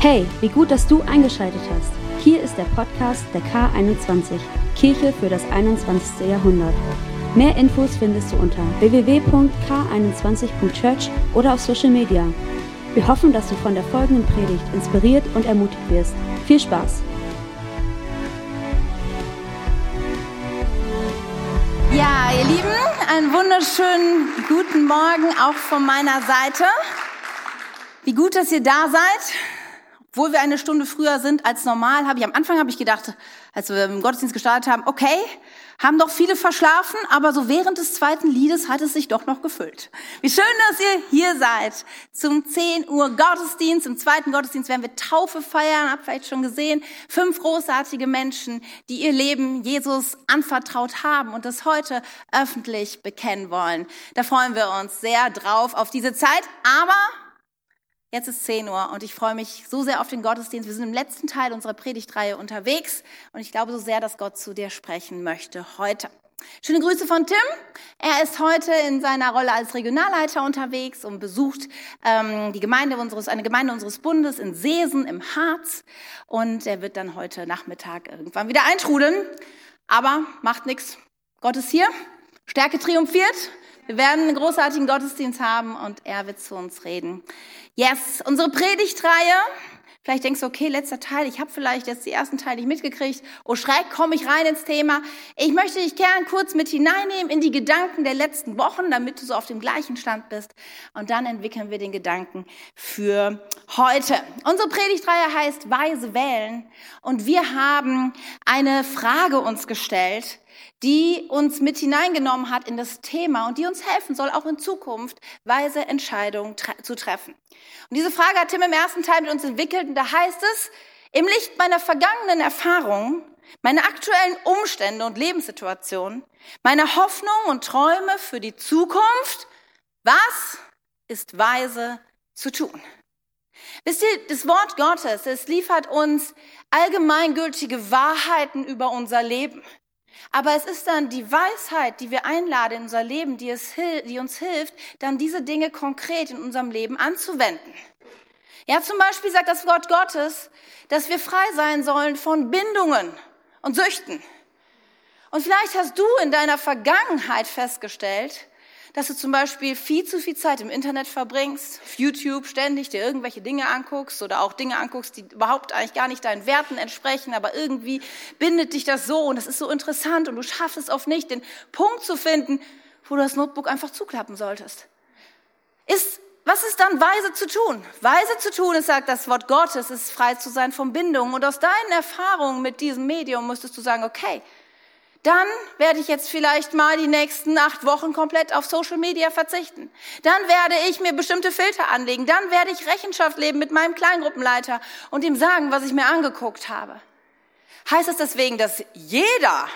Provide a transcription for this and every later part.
Hey, wie gut, dass du eingeschaltet hast. Hier ist der Podcast der K21, Kirche für das 21. Jahrhundert. Mehr Infos findest du unter www.k21.church oder auf Social Media. Wir hoffen, dass du von der folgenden Predigt inspiriert und ermutigt wirst. Viel Spaß! Ja, ihr Lieben, einen wunderschönen guten Morgen auch von meiner Seite. Wie gut, dass ihr da seid. Obwohl wir eine Stunde früher sind als normal, habe ich am Anfang habe ich gedacht, als wir im Gottesdienst gestartet haben, okay, haben doch viele verschlafen, aber so während des zweiten Liedes hat es sich doch noch gefüllt. Wie schön, dass ihr hier seid zum 10 Uhr Gottesdienst. Im zweiten Gottesdienst werden wir Taufe feiern, habt vielleicht schon gesehen. Fünf großartige Menschen, die ihr Leben Jesus anvertraut haben und das heute öffentlich bekennen wollen. Da freuen wir uns sehr drauf auf diese Zeit, aber Jetzt ist 10 Uhr und ich freue mich so sehr auf den Gottesdienst. Wir sind im letzten Teil unserer Predigtreihe unterwegs und ich glaube so sehr, dass Gott zu dir sprechen möchte heute. Schöne Grüße von Tim. Er ist heute in seiner Rolle als Regionalleiter unterwegs und besucht ähm, die Gemeinde unseres, eine Gemeinde unseres Bundes in Seesen im Harz. Und er wird dann heute Nachmittag irgendwann wieder eintrudeln. Aber macht nichts. Gott ist hier. Stärke triumphiert. Wir werden einen großartigen Gottesdienst haben und er wird zu uns reden. Yes, unsere Predigtreihe. Vielleicht denkst du, okay, letzter Teil, ich habe vielleicht jetzt die ersten Teile nicht mitgekriegt. Oh schreck, komme ich rein ins Thema. Ich möchte dich gern kurz mit hineinnehmen in die Gedanken der letzten Wochen, damit du so auf dem gleichen Stand bist. Und dann entwickeln wir den Gedanken für heute. Unsere Predigtreihe heißt Weise wählen. Und wir haben eine Frage uns gestellt die uns mit hineingenommen hat in das Thema und die uns helfen soll, auch in Zukunft weise Entscheidungen tre zu treffen. Und diese Frage hat Tim im ersten Teil mit uns entwickelt und da heißt es, im Licht meiner vergangenen Erfahrungen, meine aktuellen Umstände und Lebenssituationen, meine Hoffnungen und Träume für die Zukunft, was ist weise zu tun? Wisst ihr, das Wort Gottes, es liefert uns allgemeingültige Wahrheiten über unser Leben. Aber es ist dann die Weisheit, die wir einladen in unser Leben, die, es, die uns hilft, dann diese Dinge konkret in unserem Leben anzuwenden. Ja, zum Beispiel sagt das Wort Gottes, dass wir frei sein sollen von Bindungen und Süchten. Und vielleicht hast du in deiner Vergangenheit festgestellt, dass du zum Beispiel viel zu viel Zeit im Internet verbringst, auf YouTube ständig dir irgendwelche Dinge anguckst oder auch Dinge anguckst, die überhaupt eigentlich gar nicht deinen Werten entsprechen, aber irgendwie bindet dich das so und es ist so interessant und du schaffst es oft nicht, den Punkt zu finden, wo du das Notebook einfach zuklappen solltest. Ist was ist dann weise zu tun? Weise zu tun ist, sagt das Wort Gottes, ist frei zu sein von Bindungen. Und aus deinen Erfahrungen mit diesem Medium müsstest du sagen, okay, dann werde ich jetzt vielleicht mal die nächsten acht Wochen komplett auf Social Media verzichten. Dann werde ich mir bestimmte Filter anlegen. Dann werde ich Rechenschaft leben mit meinem Kleingruppenleiter und ihm sagen, was ich mir angeguckt habe. Heißt es deswegen, dass jeder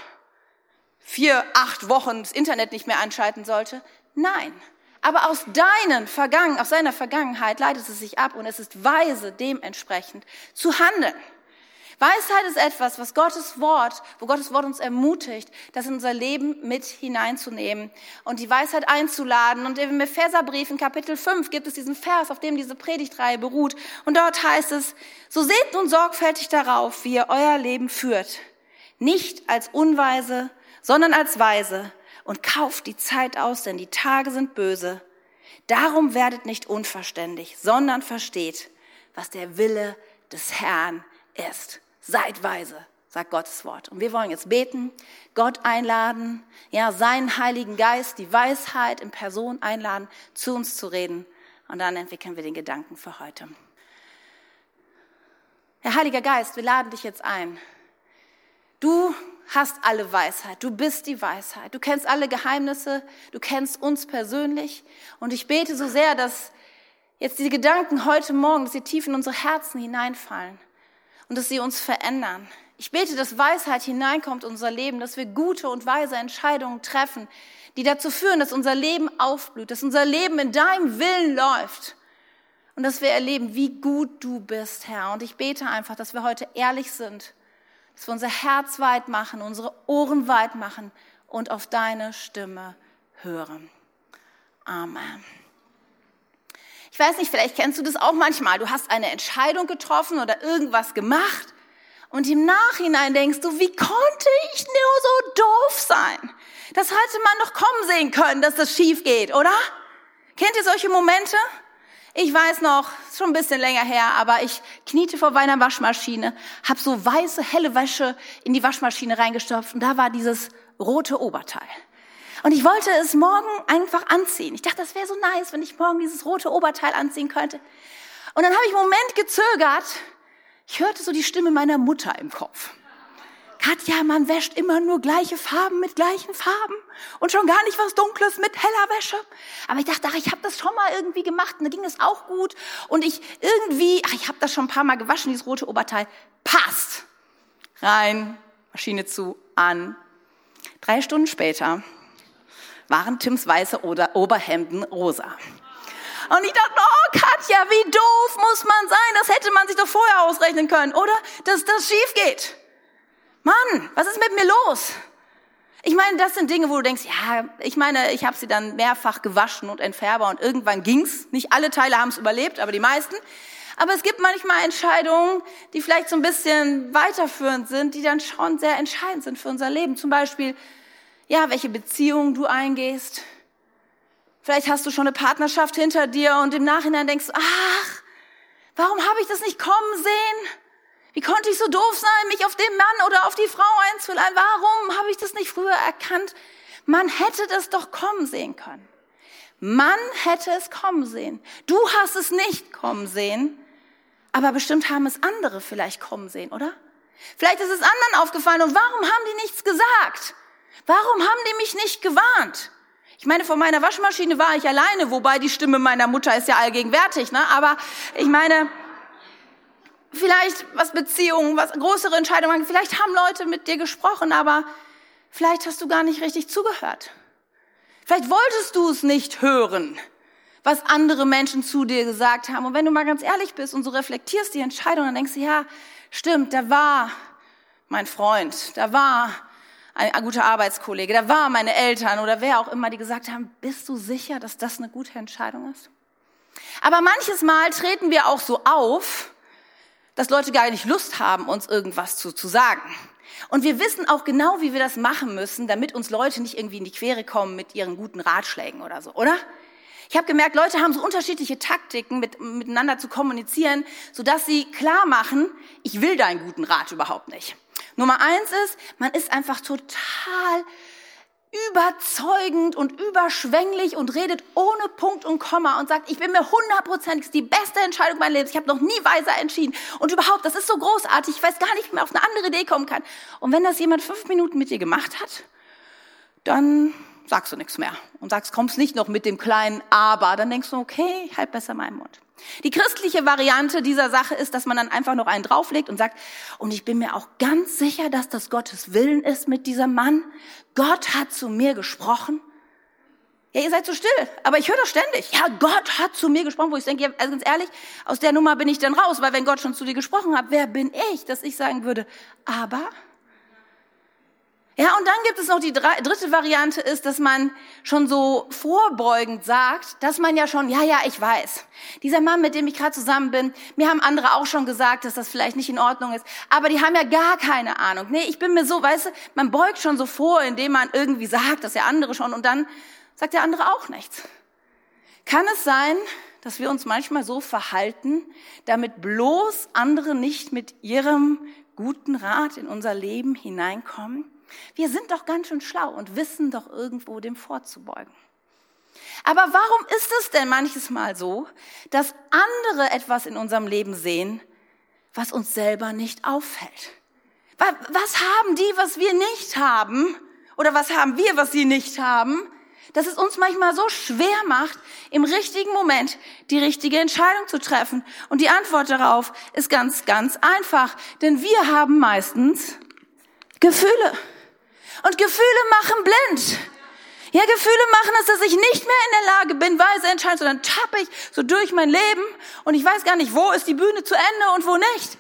vier, acht Wochen das Internet nicht mehr anschalten sollte? Nein. Aber aus deinen Vergangen, aus seiner Vergangenheit leitet es sich ab und es ist weise, dementsprechend zu handeln. Weisheit ist etwas, was Gottes Wort, wo Gottes Wort uns ermutigt, das in unser Leben mit hineinzunehmen und die Weisheit einzuladen. Und im Epheserbrief in Kapitel 5 gibt es diesen Vers, auf dem diese Predigtreihe beruht. Und dort heißt es, so seht nun sorgfältig darauf, wie ihr euer Leben führt. Nicht als Unweise, sondern als Weise. Und kauft die Zeit aus, denn die Tage sind böse. Darum werdet nicht unverständig, sondern versteht, was der Wille des Herrn ist. Seid weise, sagt Gottes Wort. Und wir wollen jetzt beten, Gott einladen, ja, seinen Heiligen Geist, die Weisheit in Person einladen, zu uns zu reden. Und dann entwickeln wir den Gedanken für heute. Herr Heiliger Geist, wir laden dich jetzt ein. Du hast alle Weisheit, du bist die Weisheit, du kennst alle Geheimnisse, du kennst uns persönlich. Und ich bete so sehr, dass jetzt diese Gedanken heute Morgen, dass sie tief in unsere Herzen hineinfallen und dass sie uns verändern. Ich bete, dass Weisheit hineinkommt in unser Leben, dass wir gute und weise Entscheidungen treffen, die dazu führen, dass unser Leben aufblüht, dass unser Leben in deinem Willen läuft und dass wir erleben, wie gut du bist, Herr. Und ich bete einfach, dass wir heute ehrlich sind, dass wir unser Herz weit machen, unsere Ohren weit machen und auf deine Stimme hören. Amen. Ich weiß nicht, vielleicht kennst du das auch manchmal. Du hast eine Entscheidung getroffen oder irgendwas gemacht und im Nachhinein denkst du, wie konnte ich nur so doof sein? Das hätte man noch kommen sehen können, dass das schief geht, oder? Kennt ihr solche Momente? Ich weiß noch, schon ein bisschen länger her, aber ich kniete vor meiner Waschmaschine, hab so weiße, helle Wäsche in die Waschmaschine reingestopft und da war dieses rote Oberteil. Und ich wollte es morgen einfach anziehen. Ich dachte, das wäre so nice, wenn ich morgen dieses rote Oberteil anziehen könnte. Und dann habe ich einen Moment gezögert. Ich hörte so die Stimme meiner Mutter im Kopf. Katja, man wäscht immer nur gleiche Farben mit gleichen Farben und schon gar nicht was Dunkles mit heller Wäsche. Aber ich dachte, ach, ich habe das schon mal irgendwie gemacht und da ging es auch gut. Und ich irgendwie, ach, ich habe das schon ein paar Mal gewaschen, dieses rote Oberteil. Passt. Rein, Maschine zu, an. Drei Stunden später waren Tims weiße Oberhemden rosa. Und ich dachte, oh Katja, wie doof muss man sein? Das hätte man sich doch vorher ausrechnen können, oder? Dass das schief geht. Mann, was ist mit mir los? Ich meine, das sind Dinge, wo du denkst, ja, ich meine, ich habe sie dann mehrfach gewaschen und entfärber und irgendwann ging's. Nicht alle Teile haben es überlebt, aber die meisten. Aber es gibt manchmal Entscheidungen, die vielleicht so ein bisschen weiterführend sind, die dann schon sehr entscheidend sind für unser Leben. Zum Beispiel, ja, welche Beziehung du eingehst. Vielleicht hast du schon eine Partnerschaft hinter dir und im Nachhinein denkst, ach, warum habe ich das nicht kommen sehen? Wie konnte ich so doof sein, mich auf den Mann oder auf die Frau einzuleihen? Warum habe ich das nicht früher erkannt? Man hätte das doch kommen sehen können. Man hätte es kommen sehen. Du hast es nicht kommen sehen, aber bestimmt haben es andere vielleicht kommen sehen, oder? Vielleicht ist es anderen aufgefallen und warum haben die nichts gesagt? Warum haben die mich nicht gewarnt? Ich meine, vor meiner Waschmaschine war ich alleine, wobei die Stimme meiner Mutter ist ja allgegenwärtig, ne? Aber ich meine, vielleicht was Beziehungen, was größere Entscheidungen, vielleicht haben Leute mit dir gesprochen, aber vielleicht hast du gar nicht richtig zugehört. Vielleicht wolltest du es nicht hören, was andere Menschen zu dir gesagt haben. Und wenn du mal ganz ehrlich bist und so reflektierst die Entscheidung, dann denkst du, ja, stimmt, da war mein Freund, da war ein guter Arbeitskollege, da war meine Eltern oder wer auch immer, die gesagt haben, bist du sicher, dass das eine gute Entscheidung ist? Aber manches Mal treten wir auch so auf, dass Leute gar nicht Lust haben, uns irgendwas zu, zu sagen. Und wir wissen auch genau, wie wir das machen müssen, damit uns Leute nicht irgendwie in die Quere kommen mit ihren guten Ratschlägen oder so, oder? Ich habe gemerkt, Leute haben so unterschiedliche Taktiken, mit, miteinander zu kommunizieren, sodass sie klar machen, ich will deinen guten Rat überhaupt nicht. Nummer eins ist, man ist einfach total überzeugend und überschwänglich und redet ohne Punkt und Komma und sagt, ich bin mir hundertprozentig die beste Entscheidung meines Lebens. Ich habe noch nie weiser entschieden. Und überhaupt, das ist so großartig. Ich weiß gar nicht, wie man auf eine andere Idee kommen kann. Und wenn das jemand fünf Minuten mit dir gemacht hat, dann sagst du nichts mehr und sagst, kommst nicht noch mit dem kleinen Aber. Dann denkst du, okay, halt besser meinen Mund. Die christliche Variante dieser Sache ist, dass man dann einfach noch einen drauflegt und sagt, und ich bin mir auch ganz sicher, dass das Gottes Willen ist mit diesem Mann. Gott hat zu mir gesprochen. Ja, ihr seid so still, aber ich höre das ständig. Ja, Gott hat zu mir gesprochen, wo ich denke, also ganz ehrlich, aus der Nummer bin ich dann raus, weil wenn Gott schon zu dir gesprochen hat, wer bin ich, dass ich sagen würde, aber ja, und dann gibt es noch die dritte Variante ist, dass man schon so vorbeugend sagt, dass man ja schon, ja, ja, ich weiß. Dieser Mann, mit dem ich gerade zusammen bin, mir haben andere auch schon gesagt, dass das vielleicht nicht in Ordnung ist, aber die haben ja gar keine Ahnung. Nee, ich bin mir so, weißt du, man beugt schon so vor, indem man irgendwie sagt, dass der andere schon und dann sagt der andere auch nichts. Kann es sein, dass wir uns manchmal so verhalten, damit bloß andere nicht mit ihrem guten Rat in unser Leben hineinkommen? Wir sind doch ganz schön schlau und wissen doch irgendwo dem vorzubeugen. Aber warum ist es denn manches Mal so, dass andere etwas in unserem Leben sehen, was uns selber nicht auffällt? Was haben die, was wir nicht haben? Oder was haben wir, was sie nicht haben? Dass es uns manchmal so schwer macht, im richtigen Moment die richtige Entscheidung zu treffen. Und die Antwort darauf ist ganz, ganz einfach. Denn wir haben meistens Gefühle. Und Gefühle machen blind. Ja, Gefühle machen es, dass ich nicht mehr in der Lage bin, weise entscheiden, sondern tappe ich so durch mein Leben und ich weiß gar nicht, wo ist die Bühne zu Ende und wo nicht.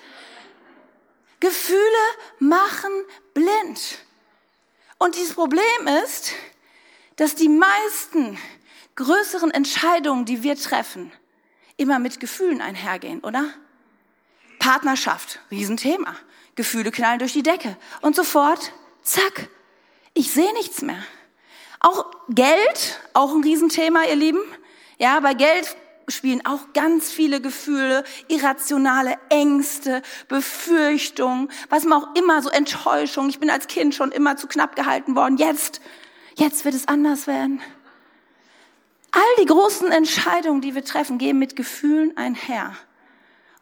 Gefühle machen blind. Und dieses Problem ist, dass die meisten größeren Entscheidungen, die wir treffen, immer mit Gefühlen einhergehen, oder? Partnerschaft, Riesenthema. Gefühle knallen durch die Decke. Und sofort, zack, ich sehe nichts mehr. Auch Geld, auch ein Riesenthema, ihr Lieben. Ja, bei Geld spielen auch ganz viele Gefühle, irrationale Ängste, Befürchtungen, was man auch immer, so Enttäuschung. Ich bin als Kind schon immer zu knapp gehalten worden. Jetzt, jetzt wird es anders werden. All die großen Entscheidungen, die wir treffen, gehen mit Gefühlen einher.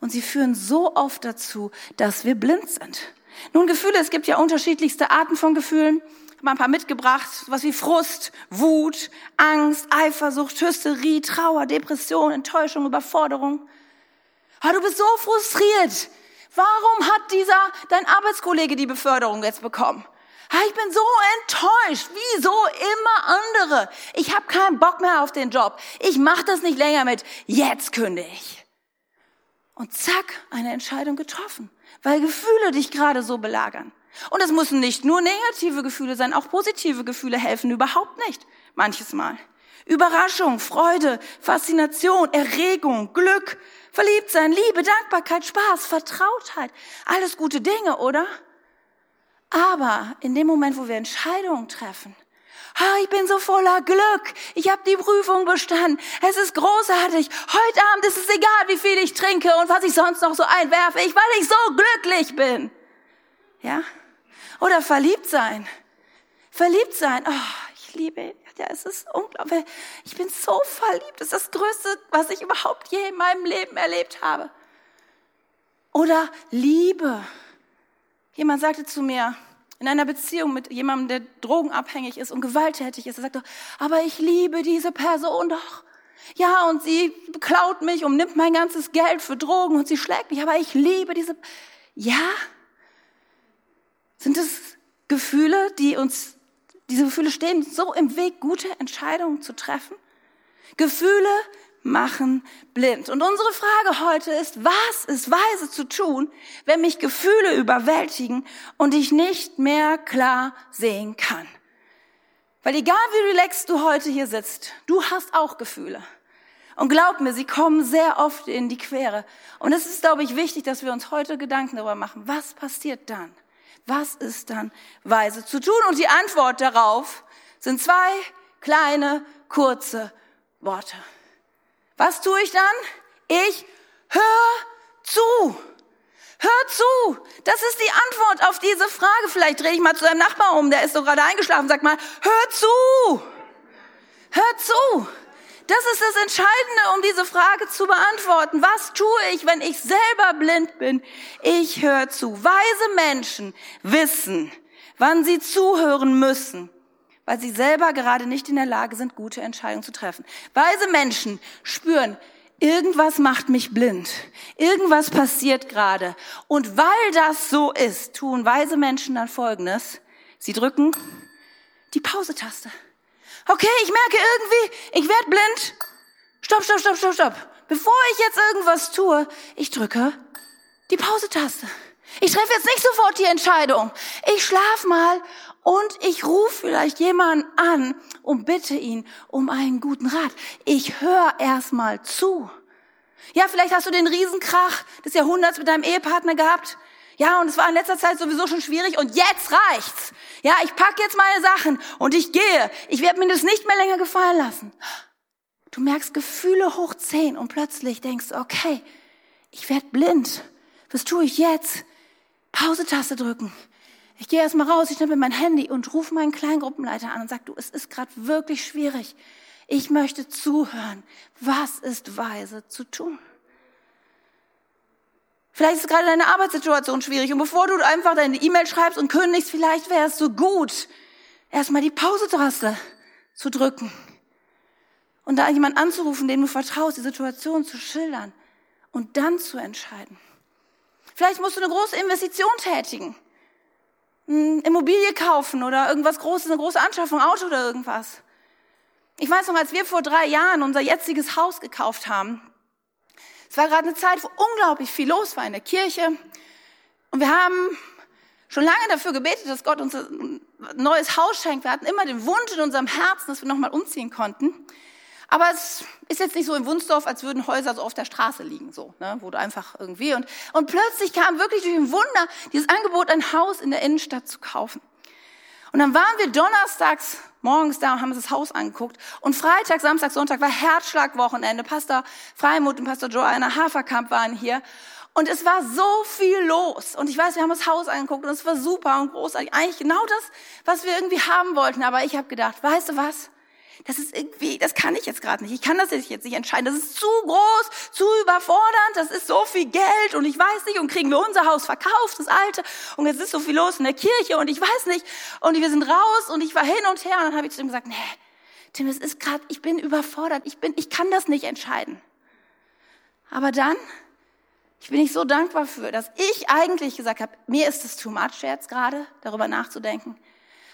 Und sie führen so oft dazu, dass wir blind sind. Nun, Gefühle, es gibt ja unterschiedlichste Arten von Gefühlen mal ein paar mitgebracht, was wie Frust, Wut, Angst, Eifersucht, Hysterie, Trauer, Depression, Enttäuschung, Überforderung. Ah, du bist so frustriert. Warum hat dieser, dein Arbeitskollege die Beförderung jetzt bekommen? Ah, ich bin so enttäuscht. Wieso immer andere? Ich habe keinen Bock mehr auf den Job. Ich mache das nicht länger mit. Jetzt künde ich. Und zack, eine Entscheidung getroffen, weil Gefühle dich gerade so belagern. Und es müssen nicht nur negative Gefühle sein, auch positive Gefühle helfen überhaupt nicht. Manches Mal. Überraschung, Freude, Faszination, Erregung, Glück, Verliebtsein, Liebe, Dankbarkeit, Spaß, Vertrautheit. Alles gute Dinge, oder? Aber in dem Moment, wo wir Entscheidungen treffen, Ah, ich bin so voller Glück. Ich habe die Prüfung bestanden. Es ist großartig. Heute Abend ist es egal, wie viel ich trinke und was ich sonst noch so einwerfe, ich, weil ich so glücklich bin. Ja? Oder verliebt sein. Verliebt sein. Oh, ich liebe ihn. Ja, es ist unglaublich. Ich bin so verliebt. Das ist das Größte, was ich überhaupt je in meinem Leben erlebt habe. Oder Liebe. Jemand sagte zu mir, in einer Beziehung mit jemandem, der drogenabhängig ist und gewalttätig ist, er sagte, aber ich liebe diese Person doch. Ja, und sie klaut mich und nimmt mein ganzes Geld für Drogen und sie schlägt mich, aber ich liebe diese, ja, sind es Gefühle, die uns, diese Gefühle stehen so im Weg, gute Entscheidungen zu treffen? Gefühle machen blind. Und unsere Frage heute ist, was ist weise zu tun, wenn mich Gefühle überwältigen und ich nicht mehr klar sehen kann? Weil egal wie relaxed du heute hier sitzt, du hast auch Gefühle. Und glaub mir, sie kommen sehr oft in die Quere. Und es ist, glaube ich, wichtig, dass wir uns heute Gedanken darüber machen, was passiert dann? Was ist dann weise zu tun? Und die Antwort darauf sind zwei kleine, kurze Worte. Was tue ich dann? Ich höre zu. Hör zu. Das ist die Antwort auf diese Frage. Vielleicht drehe ich mal zu einem Nachbar um, der ist so gerade eingeschlafen. Sag mal, hör zu. Hör zu. Das ist das Entscheidende, um diese Frage zu beantworten. Was tue ich, wenn ich selber blind bin? Ich höre zu. Weise Menschen wissen, wann sie zuhören müssen, weil sie selber gerade nicht in der Lage sind, gute Entscheidungen zu treffen. Weise Menschen spüren, irgendwas macht mich blind. Irgendwas passiert gerade. Und weil das so ist, tun weise Menschen dann Folgendes. Sie drücken die Pause-Taste. Okay, ich merke irgendwie, ich werde blind. Stopp, stopp, stopp, stopp, stopp. Bevor ich jetzt irgendwas tue, ich drücke die Pause-Taste. Ich treffe jetzt nicht sofort die Entscheidung. Ich schlaf mal und ich rufe vielleicht jemanden an und bitte ihn um einen guten Rat. Ich höre erst mal zu. Ja, vielleicht hast du den Riesenkrach des Jahrhunderts mit deinem Ehepartner gehabt. Ja, und es war in letzter Zeit sowieso schon schwierig und jetzt reicht's. Ja, ich packe jetzt meine Sachen und ich gehe. Ich werde mir das nicht mehr länger gefallen lassen. Du merkst Gefühle hoch zehn und plötzlich denkst, okay, ich werde blind. Was tue ich jetzt? Pause-Taste drücken. Ich gehe erstmal raus, ich nehme mein Handy und rufe meinen Kleingruppenleiter an und sage, du, es ist gerade wirklich schwierig. Ich möchte zuhören. Was ist weise zu tun? Vielleicht ist gerade deine Arbeitssituation schwierig und bevor du einfach deine E-Mail schreibst und kündigst, vielleicht wäre es so gut, erstmal die Pause-Taste zu drücken und da jemand anzurufen, dem du vertraust, die Situation zu schildern und dann zu entscheiden. Vielleicht musst du eine große Investition tätigen, eine Immobilie kaufen oder irgendwas Großes, eine große Anschaffung, Auto oder irgendwas. Ich weiß noch, als wir vor drei Jahren unser jetziges Haus gekauft haben, es war gerade eine Zeit, wo unglaublich viel los war in der Kirche. Und wir haben schon lange dafür gebetet, dass Gott uns ein neues Haus schenkt. Wir hatten immer den Wunsch in unserem Herzen, dass wir nochmal umziehen konnten. Aber es ist jetzt nicht so in Wunsdorf, als würden Häuser so auf der Straße liegen, so, ne, wo du einfach irgendwie und, und plötzlich kam wirklich durch ein Wunder dieses Angebot, ein Haus in der Innenstadt zu kaufen. Und dann waren wir donnerstags morgens da und haben uns das Haus angeguckt. Und Freitag, Samstag, Sonntag war Herzschlagwochenende. Pastor Freimut und Pastor Joanna Haferkamp waren hier. Und es war so viel los. Und ich weiß, wir haben das Haus angeguckt und es war super und großartig. Eigentlich genau das, was wir irgendwie haben wollten. Aber ich habe gedacht, weißt du was? Das ist irgendwie, das kann ich jetzt gerade nicht. Ich kann das jetzt nicht entscheiden. Das ist zu groß, zu überfordernd. Das ist so viel Geld und ich weiß nicht. Und kriegen wir unser Haus verkauft, das alte. Und jetzt ist so viel los in der Kirche und ich weiß nicht. Und wir sind raus und ich war hin und her. Und dann habe ich zu ihm gesagt, nee, Tim, es ist gerade, ich bin überfordert. Ich bin, ich kann das nicht entscheiden. Aber dann, ich bin nicht so dankbar für, dass ich eigentlich gesagt habe, mir ist es too much jetzt gerade, darüber nachzudenken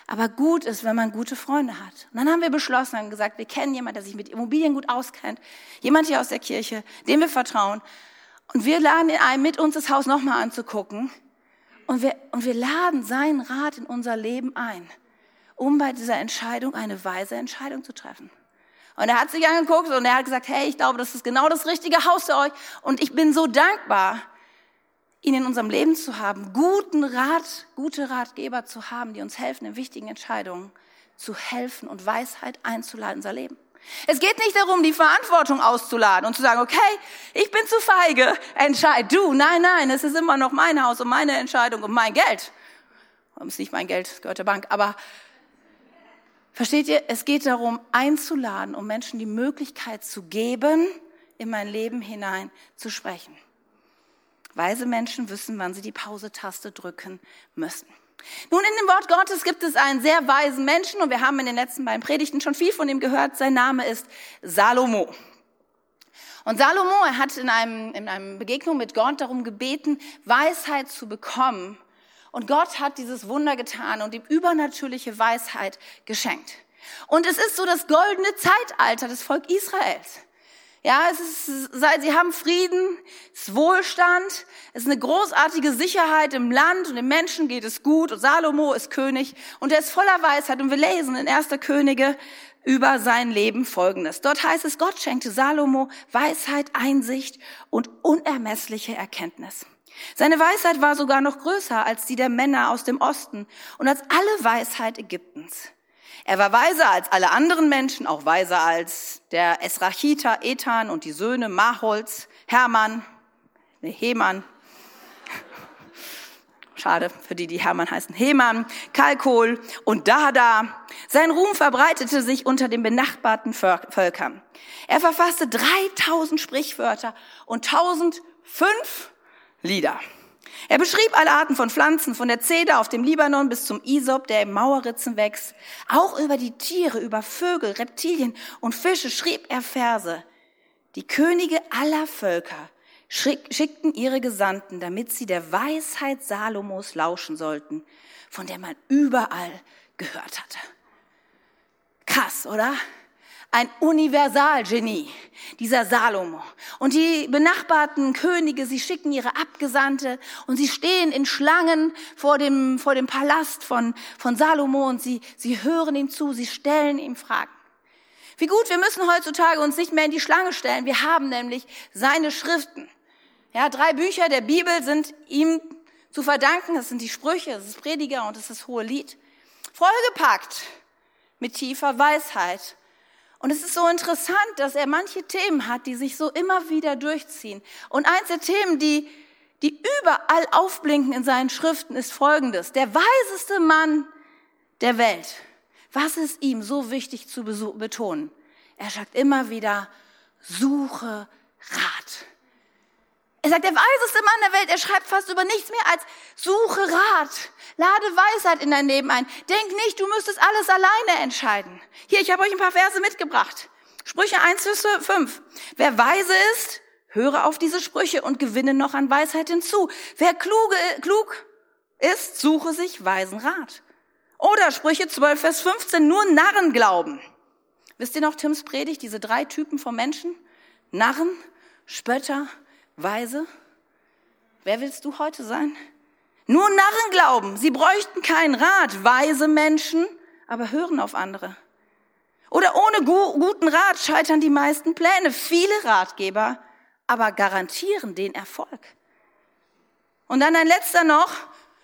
aber gut ist, wenn man gute Freunde hat. Und dann haben wir beschlossen und gesagt, wir kennen jemanden, der sich mit Immobilien gut auskennt, jemand hier aus der Kirche, dem wir vertrauen. Und wir laden ihn ein, mit uns das Haus nochmal anzugucken. Und wir, und wir laden seinen Rat in unser Leben ein, um bei dieser Entscheidung eine weise Entscheidung zu treffen. Und er hat sich angeguckt und er hat gesagt, hey, ich glaube, das ist genau das richtige Haus für euch. Und ich bin so dankbar, ihn in unserem Leben zu haben, guten Rat, gute Ratgeber zu haben, die uns helfen, in wichtigen Entscheidungen zu helfen und Weisheit einzuladen in unser Leben. Es geht nicht darum, die Verantwortung auszuladen und zu sagen, okay, ich bin zu feige, entscheid du. Nein, nein, es ist immer noch mein Haus und meine Entscheidung und mein Geld. Es ist nicht mein Geld, es gehört der Bank, aber versteht ihr, es geht darum, einzuladen, um Menschen die Möglichkeit zu geben, in mein Leben hinein zu sprechen. Weise Menschen wissen, wann sie die Pause-Taste drücken müssen. Nun, in dem Wort Gottes gibt es einen sehr weisen Menschen und wir haben in den letzten beiden Predigten schon viel von ihm gehört. Sein Name ist Salomo. Und Salomo, er hat in einem, in einem Begegnung mit Gott darum gebeten, Weisheit zu bekommen. Und Gott hat dieses Wunder getan und ihm übernatürliche Weisheit geschenkt. Und es ist so das goldene Zeitalter des Volk Israels. Ja, es ist, sie haben Frieden, es ist Wohlstand, es ist eine großartige Sicherheit im Land und den Menschen geht es gut und Salomo ist König und er ist voller Weisheit und wir lesen in 1. Könige über sein Leben Folgendes. Dort heißt es, Gott schenkte Salomo Weisheit, Einsicht und unermessliche Erkenntnis. Seine Weisheit war sogar noch größer als die der Männer aus dem Osten und als alle Weisheit Ägyptens. Er war weiser als alle anderen Menschen, auch weiser als der Esrachiter Ethan und die Söhne Maholz, Hermann, ne, Heman. Schade für die, die Hermann heißen. Heman, Kalkol und Dada. Sein Ruhm verbreitete sich unter den benachbarten Völkern. Er verfasste 3000 Sprichwörter und 1005 Lieder. Er beschrieb alle Arten von Pflanzen, von der Zeder auf dem Libanon bis zum Isop, der im Mauerritzen wächst. Auch über die Tiere, über Vögel, Reptilien und Fische schrieb er Verse. Die Könige aller Völker schickten ihre Gesandten, damit sie der Weisheit Salomos lauschen sollten, von der man überall gehört hatte. Krass, oder? ein Universalgenie, dieser Salomo. Und die benachbarten Könige, sie schicken ihre Abgesandte und sie stehen in Schlangen vor dem, vor dem Palast von, von Salomo und sie, sie hören ihm zu, sie stellen ihm Fragen. Wie gut, wir müssen heutzutage uns nicht mehr in die Schlange stellen. Wir haben nämlich seine Schriften. Ja, drei Bücher der Bibel sind ihm zu verdanken. Das sind die Sprüche, das ist Prediger und das ist das Hohe Lied. Vollgepackt mit tiefer Weisheit und es ist so interessant, dass er manche Themen hat, die sich so immer wieder durchziehen. Und eins der Themen, die, die überall aufblinken in seinen Schriften, ist folgendes. Der weiseste Mann der Welt. Was ist ihm so wichtig zu betonen? Er sagt immer wieder, suche Rat. Er sagt, der weiseste Mann der Welt, er schreibt fast über nichts mehr als suche Rat. Lade Weisheit in dein Leben ein. Denk nicht, du müsstest alles alleine entscheiden. Hier, ich habe euch ein paar Verse mitgebracht. Sprüche 1 bis 5. Wer weise ist, höre auf diese Sprüche und gewinne noch an Weisheit hinzu. Wer kluge, klug ist, suche sich weisen Rat. Oder Sprüche 12, Vers 15, nur Narren glauben. Wisst ihr noch Tims Predigt, diese drei Typen von Menschen? Narren, Spötter Weise? Wer willst du heute sein? Nur Narren glauben, sie bräuchten keinen Rat. Weise Menschen, aber hören auf andere. Oder ohne gu guten Rat scheitern die meisten Pläne. Viele Ratgeber aber garantieren den Erfolg. Und dann ein letzter noch,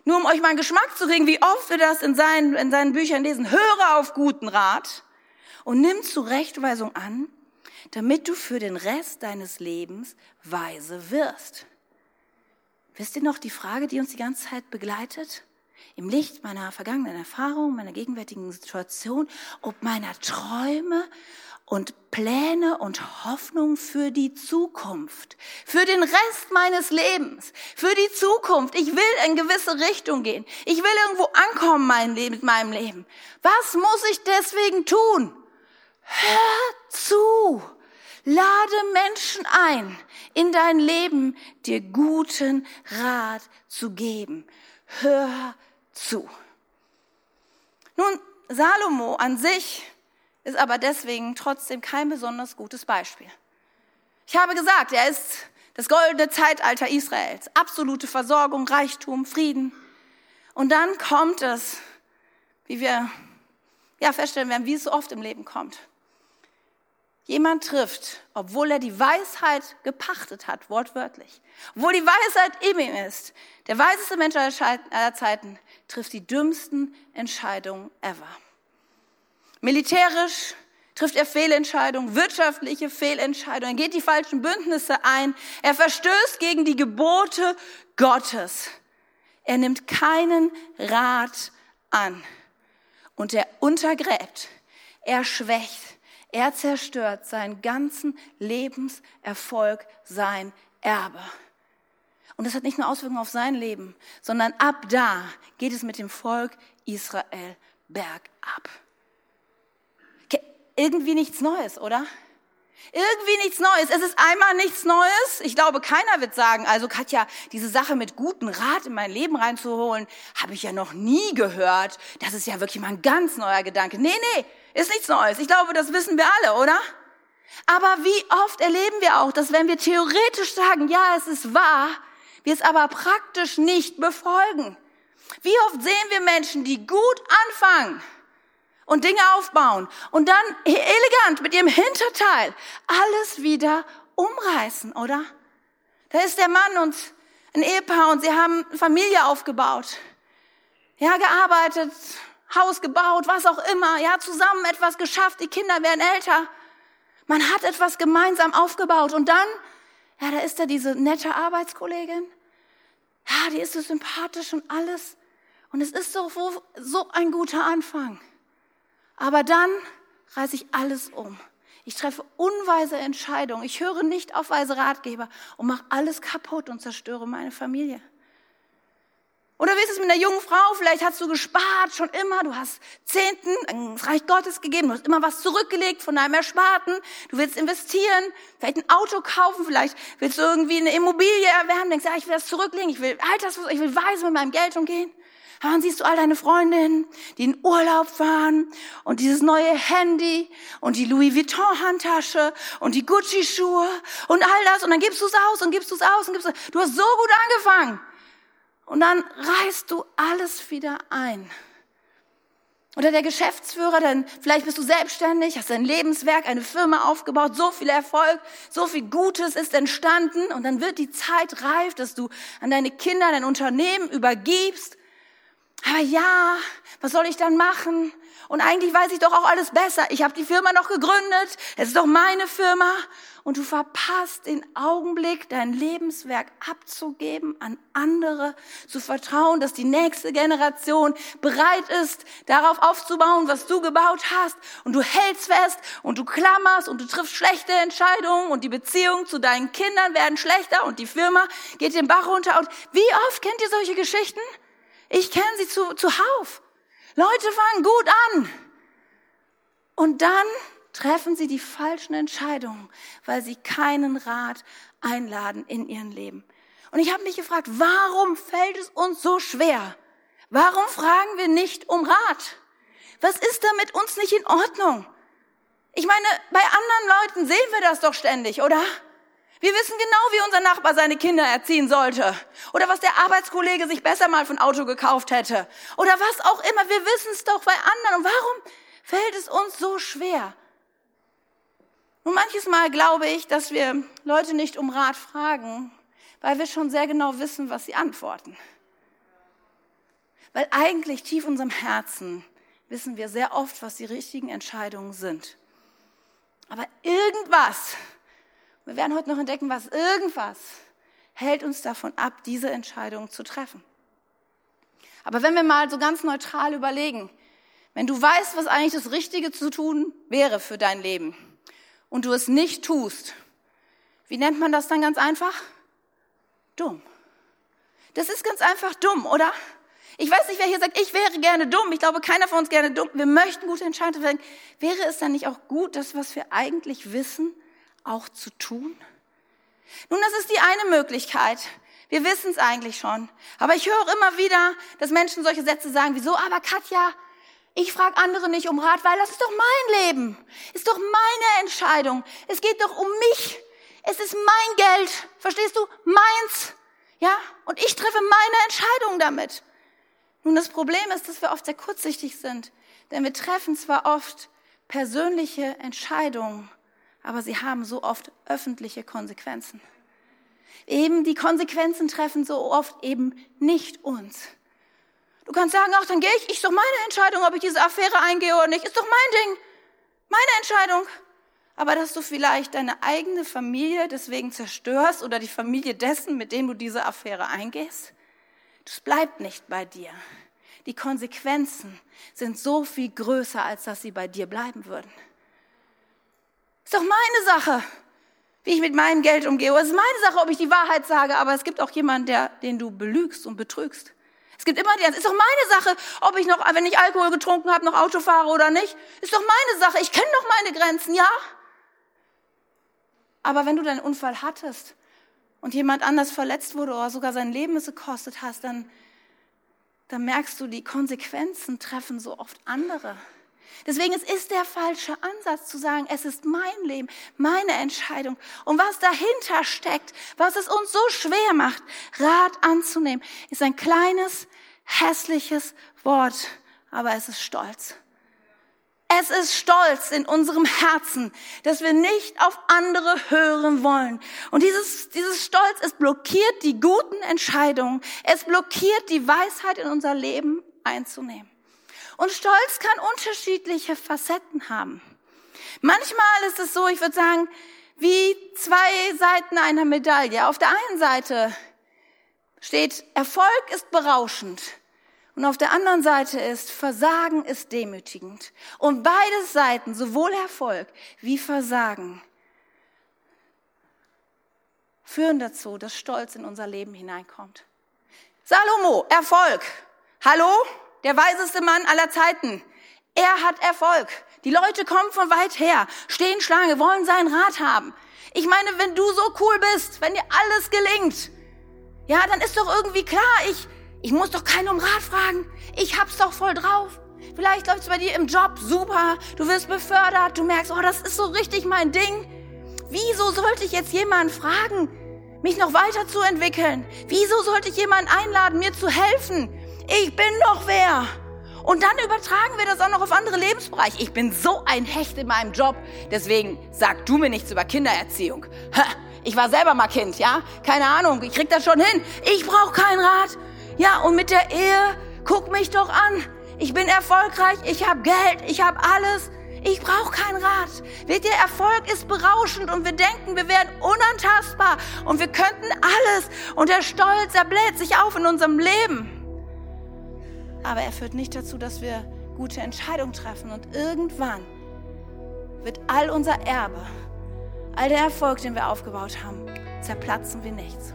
nur um euch mal einen Geschmack zu kriegen, wie oft wir das in seinen, in seinen Büchern lesen. Höre auf guten Rat und nimm Zurechtweisung an, damit du für den Rest deines Lebens weise wirst. Wisst ihr noch die Frage, die uns die ganze Zeit begleitet? Im Licht meiner vergangenen Erfahrung, meiner gegenwärtigen Situation, ob meiner Träume und Pläne und Hoffnung für die Zukunft, für den Rest meines Lebens, für die Zukunft. Ich will in gewisse Richtung gehen. Ich will irgendwo ankommen mein Leben, mit meinem Leben. Was muss ich deswegen tun? Hör zu. Lade Menschen ein, in dein Leben dir guten Rat zu geben. Hör zu. Nun, Salomo an sich ist aber deswegen trotzdem kein besonders gutes Beispiel. Ich habe gesagt, er ist das goldene Zeitalter Israels, absolute Versorgung, Reichtum, Frieden. Und dann kommt es, wie wir ja feststellen werden, wie es so oft im Leben kommt. Jemand trifft, obwohl er die Weisheit gepachtet hat, wortwörtlich, obwohl die Weisheit in ihm ist, der weiseste Mensch aller Zeiten, trifft die dümmsten Entscheidungen ever. Militärisch trifft er Fehlentscheidungen, wirtschaftliche Fehlentscheidungen, geht die falschen Bündnisse ein, er verstößt gegen die Gebote Gottes. Er nimmt keinen Rat an und er untergräbt, er schwächt, er zerstört seinen ganzen Lebenserfolg, sein Erbe. Und das hat nicht nur Auswirkungen auf sein Leben, sondern ab da geht es mit dem Volk Israel bergab irgendwie nichts Neues, oder? Irgendwie nichts Neues. Es ist einmal nichts Neues. Ich glaube, keiner wird sagen, also Katja, diese Sache mit guten Rat in mein Leben reinzuholen, habe ich ja noch nie gehört. Das ist ja wirklich mal ein ganz neuer Gedanke. Nee, nee, ist nichts Neues. Ich glaube, das wissen wir alle, oder? Aber wie oft erleben wir auch, dass wenn wir theoretisch sagen, ja, es ist wahr, wir es aber praktisch nicht befolgen. Wie oft sehen wir Menschen, die gut anfangen, und Dinge aufbauen und dann elegant mit ihrem Hinterteil alles wieder umreißen, oder? Da ist der Mann und ein Ehepaar und sie haben Familie aufgebaut. Ja, gearbeitet, Haus gebaut, was auch immer. Ja, zusammen etwas geschafft. Die Kinder werden älter. Man hat etwas gemeinsam aufgebaut und dann, ja, da ist da diese nette Arbeitskollegin. Ja, die ist so sympathisch und alles. Und es ist so, so ein guter Anfang. Aber dann reiße ich alles um. Ich treffe unweise Entscheidungen. Ich höre nicht auf weise Ratgeber und mache alles kaputt und zerstöre meine Familie. Oder wie ist es mit einer jungen Frau? Vielleicht hast du gespart schon immer. Du hast Zehnten ins Reich Gottes gegeben. Du hast immer was zurückgelegt von deinem Ersparten. Du willst investieren, vielleicht ein Auto kaufen. Vielleicht willst du irgendwie eine Immobilie erwerben. Denkst, ja, ich will das zurücklegen. Ich will Altersvorsorge. Ich will weise mit meinem Geld umgehen. Aber dann siehst du all deine Freundinnen, die in Urlaub fahren und dieses neue Handy und die Louis Vuitton Handtasche und die Gucci Schuhe und all das und dann gibst du es aus und gibst du es aus und gibst du Du hast so gut angefangen. Und dann reißt du alles wieder ein. Oder der Geschäftsführer, denn vielleicht bist du selbstständig, hast ein Lebenswerk, eine Firma aufgebaut, so viel Erfolg, so viel Gutes ist entstanden und dann wird die Zeit reif, dass du an deine Kinder dein Unternehmen übergibst aber ja, was soll ich dann machen? Und eigentlich weiß ich doch auch alles besser. Ich habe die Firma noch gegründet. Es ist doch meine Firma. Und du verpasst den Augenblick, dein Lebenswerk abzugeben an andere, zu vertrauen, dass die nächste Generation bereit ist, darauf aufzubauen, was du gebaut hast. Und du hältst fest und du klammerst und du triffst schlechte Entscheidungen und die Beziehungen zu deinen Kindern werden schlechter und die Firma geht den Bach runter. Und wie oft kennt ihr solche Geschichten? Ich kenne sie zu, zuhauf. Leute fangen gut an. Und dann treffen sie die falschen Entscheidungen, weil sie keinen Rat einladen in ihrem Leben. Und ich habe mich gefragt, warum fällt es uns so schwer? Warum fragen wir nicht um Rat? Was ist da mit uns nicht in Ordnung? Ich meine, bei anderen Leuten sehen wir das doch ständig, oder? Wir wissen genau, wie unser Nachbar seine Kinder erziehen sollte. Oder was der Arbeitskollege sich besser mal von Auto gekauft hätte. Oder was auch immer. Wir wissen es doch bei anderen. Und warum fällt es uns so schwer. Und manches Mal glaube ich, dass wir Leute nicht um Rat fragen, weil wir schon sehr genau wissen, was sie antworten. Weil eigentlich tief in unserem Herzen wissen wir sehr oft, was die richtigen Entscheidungen sind. Aber irgendwas, wir werden heute noch entdecken, was irgendwas hält uns davon ab, diese Entscheidung zu treffen. Aber wenn wir mal so ganz neutral überlegen, wenn du weißt, was eigentlich das Richtige zu tun wäre für dein Leben und du es nicht tust, wie nennt man das dann ganz einfach? Dumm. Das ist ganz einfach dumm, oder? Ich weiß nicht, wer hier sagt, ich wäre gerne dumm. Ich glaube, keiner von uns gerne dumm. Wir möchten gute Entscheidungen. Wäre es dann nicht auch gut, das, was wir eigentlich wissen, auch zu tun? Nun, das ist die eine Möglichkeit. Wir wissen es eigentlich schon. Aber ich höre immer wieder, dass Menschen solche Sätze sagen, wieso, aber Katja, ich frage andere nicht um Rat, weil das ist doch mein Leben. Ist doch meine Entscheidung. Es geht doch um mich. Es ist mein Geld. Verstehst du? Meins. Ja? Und ich treffe meine Entscheidung damit. Nun, das Problem ist, dass wir oft sehr kurzsichtig sind. Denn wir treffen zwar oft persönliche Entscheidungen, aber sie haben so oft öffentliche Konsequenzen. Eben die Konsequenzen treffen so oft eben nicht uns. Du kannst sagen, ach, dann gehe ich, ist doch meine Entscheidung, ob ich diese Affäre eingehe oder nicht, ist doch mein Ding, meine Entscheidung. Aber dass du vielleicht deine eigene Familie deswegen zerstörst oder die Familie dessen, mit dem du diese Affäre eingehst, das bleibt nicht bei dir. Die Konsequenzen sind so viel größer, als dass sie bei dir bleiben würden. Ist doch meine Sache, wie ich mit meinem Geld umgehe. Es ist meine Sache, ob ich die Wahrheit sage, aber es gibt auch jemanden, der, den du belügst und betrügst. Es gibt immer die, es ist doch meine Sache, ob ich noch, wenn ich Alkohol getrunken habe, noch Auto fahre oder nicht. Ist doch meine Sache. Ich kenne doch meine Grenzen, ja? Aber wenn du deinen Unfall hattest und jemand anders verletzt wurde oder sogar sein Leben es gekostet hast, dann, dann merkst du, die Konsequenzen treffen so oft andere. Deswegen es ist der falsche Ansatz zu sagen, es ist mein Leben, meine Entscheidung. Und was dahinter steckt, was es uns so schwer macht, Rat anzunehmen, ist ein kleines, hässliches Wort, aber es ist Stolz. Es ist Stolz in unserem Herzen, dass wir nicht auf andere hören wollen. Und dieses, dieses Stolz, es blockiert die guten Entscheidungen. Es blockiert die Weisheit in unser Leben einzunehmen. Und Stolz kann unterschiedliche Facetten haben. Manchmal ist es so, ich würde sagen, wie zwei Seiten einer Medaille. Auf der einen Seite steht, Erfolg ist berauschend. Und auf der anderen Seite ist, Versagen ist demütigend. Und beide Seiten, sowohl Erfolg wie Versagen, führen dazu, dass Stolz in unser Leben hineinkommt. Salomo, Erfolg. Hallo? Der weiseste Mann aller Zeiten. Er hat Erfolg. Die Leute kommen von weit her, stehen Schlange, wollen seinen Rat haben. Ich meine, wenn du so cool bist, wenn dir alles gelingt, ja, dann ist doch irgendwie klar, ich, ich muss doch keinen um Rat fragen. Ich hab's doch voll drauf. Vielleicht läuft's bei dir im Job super. Du wirst befördert. Du merkst, oh, das ist so richtig mein Ding. Wieso sollte ich jetzt jemanden fragen, mich noch weiterzuentwickeln? Wieso sollte ich jemanden einladen, mir zu helfen? Ich bin doch wer. Und dann übertragen wir das auch noch auf andere Lebensbereiche. Ich bin so ein Hecht in meinem Job. Deswegen sag du mir nichts über Kindererziehung. Ich war selber mal Kind, ja? Keine Ahnung, ich krieg das schon hin. Ich brauche keinen Rat. Ja, und mit der Ehe, guck mich doch an. Ich bin erfolgreich, ich habe Geld, ich habe alles. Ich brauche keinen Rat. Wisst ihr, Erfolg ist berauschend und wir denken, wir wären unantastbar und wir könnten alles. Und der Stolz, er bläht sich auf in unserem Leben. Aber er führt nicht dazu, dass wir gute Entscheidungen treffen. Und irgendwann wird all unser Erbe, all der Erfolg, den wir aufgebaut haben, zerplatzen wie nichts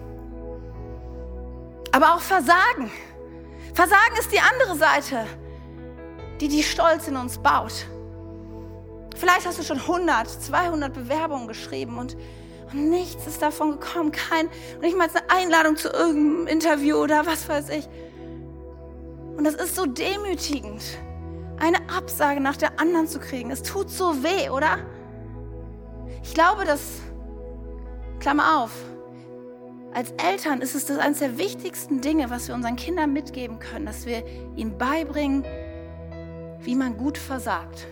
aber auch Versagen. Versagen ist die andere Seite, die die Stolz in uns baut. Vielleicht hast du schon 100, 200 Bewerbungen geschrieben und, und nichts ist davon gekommen. Kein, nicht mal eine Einladung zu irgendeinem Interview oder was weiß ich. Und das ist so demütigend, eine Absage nach der anderen zu kriegen. Es tut so weh, oder? Ich glaube, dass, Klammer auf, als Eltern ist es das eines der wichtigsten Dinge, was wir unseren Kindern mitgeben können, dass wir ihnen beibringen, wie man gut versagt.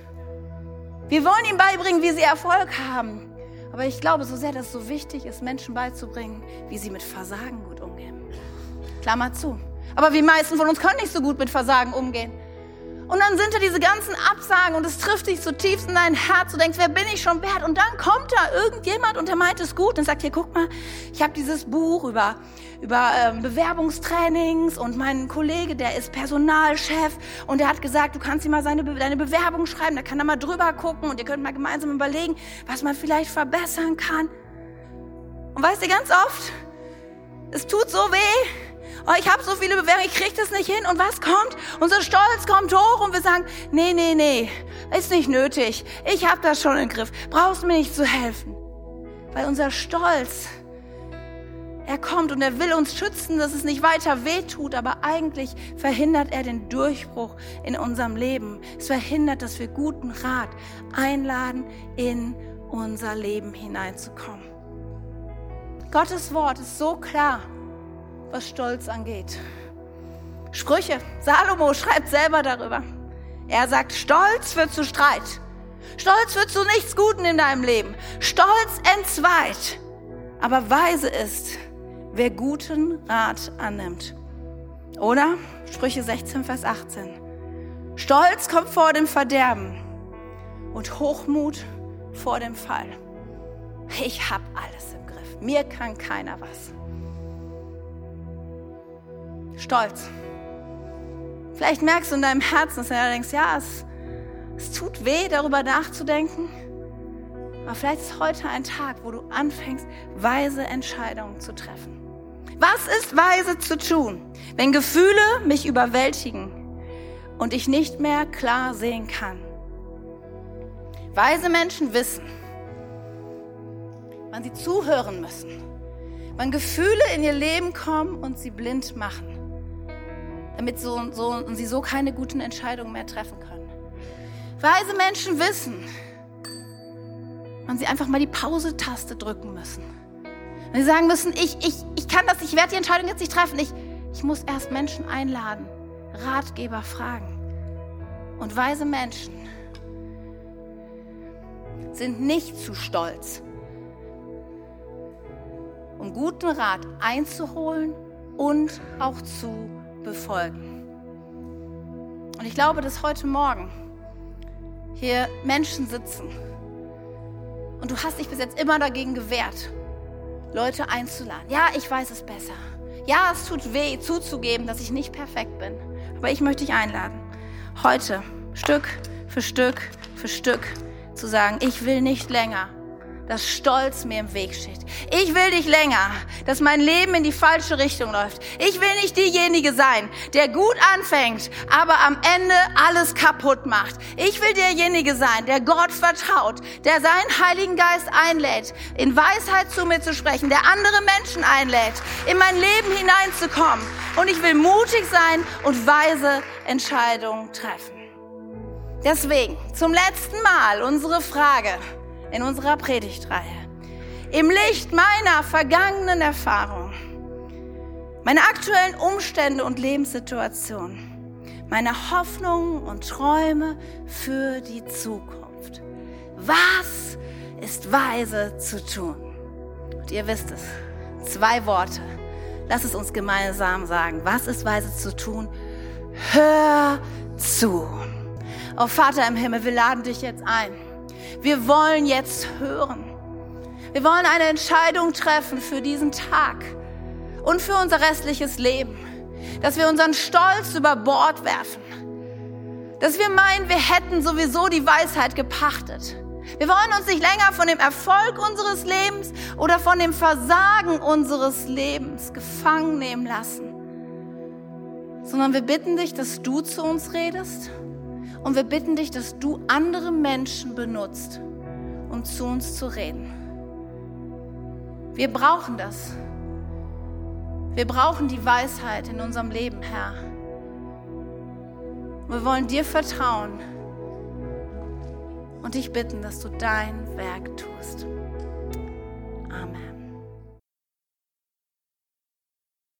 Wir wollen ihnen beibringen, wie sie Erfolg haben. Aber ich glaube so sehr, dass es so wichtig ist, Menschen beizubringen, wie sie mit Versagen gut umgehen. Klammer zu. Aber die meisten von uns können nicht so gut mit Versagen umgehen. Und dann sind da diese ganzen Absagen und es trifft dich so tief in dein Herz. Du denkst, wer bin ich schon wert? Und dann kommt da irgendjemand und der meint es gut und sagt, hier, guck mal, ich habe dieses Buch über, über ähm, Bewerbungstrainings und mein Kollege, der ist Personalchef und der hat gesagt, du kannst ihm mal seine, deine Bewerbung schreiben, da kann er mal drüber gucken und ihr könnt mal gemeinsam überlegen, was man vielleicht verbessern kann. Und weißt du, ganz oft, es tut so weh, oh, ich habe so viele Bewerbungen, ich kriege das nicht hin. Und was kommt? Unser Stolz kommt hoch und wir sagen, nee, nee, nee, ist nicht nötig. Ich habe das schon im Griff. Brauchst mir nicht zu helfen. Weil unser Stolz, er kommt und er will uns schützen, dass es nicht weiter wehtut, aber eigentlich verhindert er den Durchbruch in unserem Leben. Es verhindert, dass wir guten Rat einladen, in unser Leben hineinzukommen. Gottes Wort ist so klar was Stolz angeht. Sprüche. Salomo schreibt selber darüber. Er sagt, Stolz führt zu Streit. Stolz führt zu nichts Guten in deinem Leben. Stolz entzweit. Aber weise ist, wer guten Rat annimmt. Oder? Sprüche 16, Vers 18. Stolz kommt vor dem Verderben und Hochmut vor dem Fall. Ich hab alles im Griff. Mir kann keiner was. Stolz. Vielleicht merkst du in deinem Herzen, dass du denkst, ja, es, es tut weh, darüber nachzudenken. Aber vielleicht ist heute ein Tag, wo du anfängst, weise Entscheidungen zu treffen. Was ist weise zu tun, wenn Gefühle mich überwältigen und ich nicht mehr klar sehen kann? Weise Menschen wissen, wann sie zuhören müssen, wann Gefühle in ihr Leben kommen und sie blind machen damit so, so, sie so keine guten Entscheidungen mehr treffen können. Weise Menschen wissen, wann sie einfach mal die Pause-Taste drücken müssen. Wenn sie sagen müssen, ich, ich, ich kann das, ich werde die Entscheidung jetzt nicht treffen. Ich, ich muss erst Menschen einladen, Ratgeber fragen. Und weise Menschen sind nicht zu stolz, um guten Rat einzuholen und auch zu befolgen. Und ich glaube, dass heute Morgen hier Menschen sitzen und du hast dich bis jetzt immer dagegen gewehrt, Leute einzuladen. Ja, ich weiß es besser. Ja, es tut weh zuzugeben, dass ich nicht perfekt bin. Aber ich möchte dich einladen, heute Stück für Stück für Stück zu sagen, ich will nicht länger dass Stolz mir im Weg steht. Ich will dich länger, dass mein Leben in die falsche Richtung läuft. Ich will nicht diejenige sein, der gut anfängt, aber am Ende alles kaputt macht. Ich will derjenige sein, der Gott vertraut, der seinen Heiligen Geist einlädt, in Weisheit zu mir zu sprechen, der andere Menschen einlädt, in mein Leben hineinzukommen. Und ich will mutig sein und weise Entscheidungen treffen. Deswegen zum letzten Mal unsere Frage in unserer Predigtreihe. Im Licht meiner vergangenen Erfahrung, meiner aktuellen Umstände und Lebenssituation, meine Hoffnungen und Träume für die Zukunft. Was ist weise zu tun? Und ihr wisst es, zwei Worte. Lass es uns gemeinsam sagen. Was ist weise zu tun? Hör zu. Oh Vater im Himmel, wir laden dich jetzt ein wir wollen jetzt hören. Wir wollen eine Entscheidung treffen für diesen Tag und für unser restliches Leben. Dass wir unseren Stolz über Bord werfen. Dass wir meinen, wir hätten sowieso die Weisheit gepachtet. Wir wollen uns nicht länger von dem Erfolg unseres Lebens oder von dem Versagen unseres Lebens gefangen nehmen lassen, sondern wir bitten dich, dass du zu uns redest und wir bitten dich, dass du andere Menschen benutzt, um zu uns zu reden. Wir brauchen das. Wir brauchen die Weisheit in unserem Leben, Herr. Wir wollen dir vertrauen und dich bitten, dass du dein Werk tust. Amen.